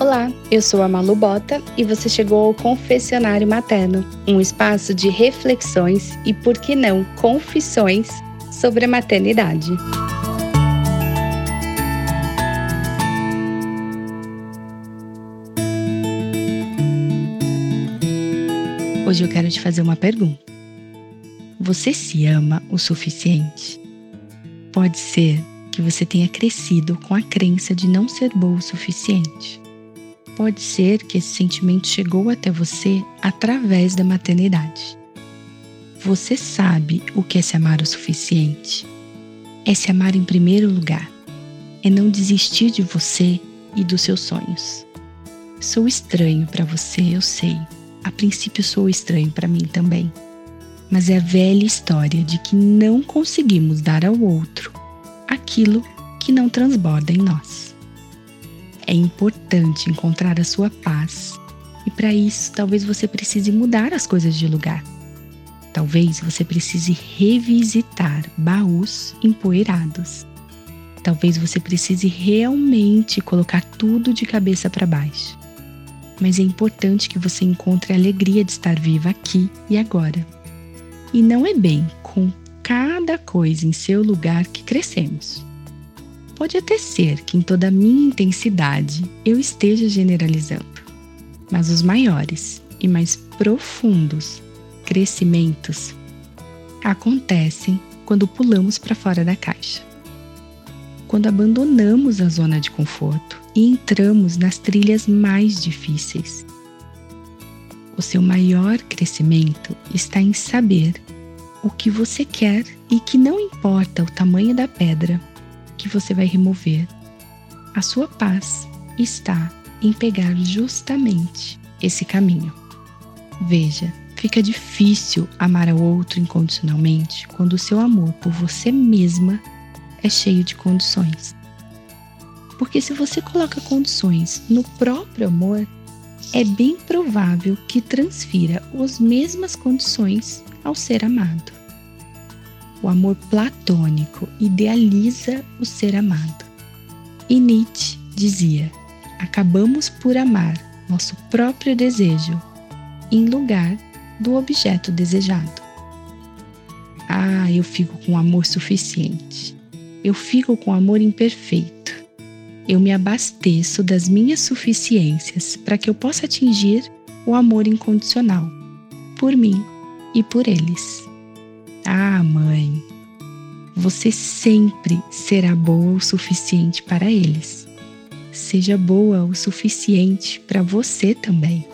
Olá, eu sou a Malu Bota e você chegou ao Confessionário Materno, um espaço de reflexões e, por que não, confissões sobre a maternidade. Hoje eu quero te fazer uma pergunta. Você se ama o suficiente? Pode ser que você tenha crescido com a crença de não ser boa o suficiente. Pode ser que esse sentimento chegou até você através da maternidade. Você sabe o que é se amar o suficiente? É se amar em primeiro lugar. É não desistir de você e dos seus sonhos. Sou estranho para você, eu sei. A princípio sou estranho para mim também mas é a velha história de que não conseguimos dar ao outro aquilo que não transborda em nós. É importante encontrar a sua paz e para isso talvez você precise mudar as coisas de lugar. Talvez você precise revisitar baús empoeirados. Talvez você precise realmente colocar tudo de cabeça para baixo. Mas é importante que você encontre a alegria de estar viva aqui e agora e não é bem com cada coisa em seu lugar que crescemos. Pode até ser que em toda a minha intensidade eu esteja generalizando, mas os maiores e mais profundos crescimentos acontecem quando pulamos para fora da caixa. Quando abandonamos a zona de conforto e entramos nas trilhas mais difíceis o seu maior crescimento está em saber o que você quer e que não importa o tamanho da pedra que você vai remover. A sua paz está em pegar justamente esse caminho. Veja, fica difícil amar ao outro incondicionalmente quando o seu amor por você mesma é cheio de condições. Porque se você coloca condições no próprio amor, é bem provável que transfira as mesmas condições ao ser amado. O amor platônico idealiza o ser amado. E Nietzsche dizia: acabamos por amar nosso próprio desejo em lugar do objeto desejado. Ah, eu fico com amor suficiente. Eu fico com amor imperfeito eu me abasteço das minhas suficiências para que eu possa atingir o amor incondicional por mim e por eles. Ah, mãe, você sempre será boa o suficiente para eles. Seja boa o suficiente para você também.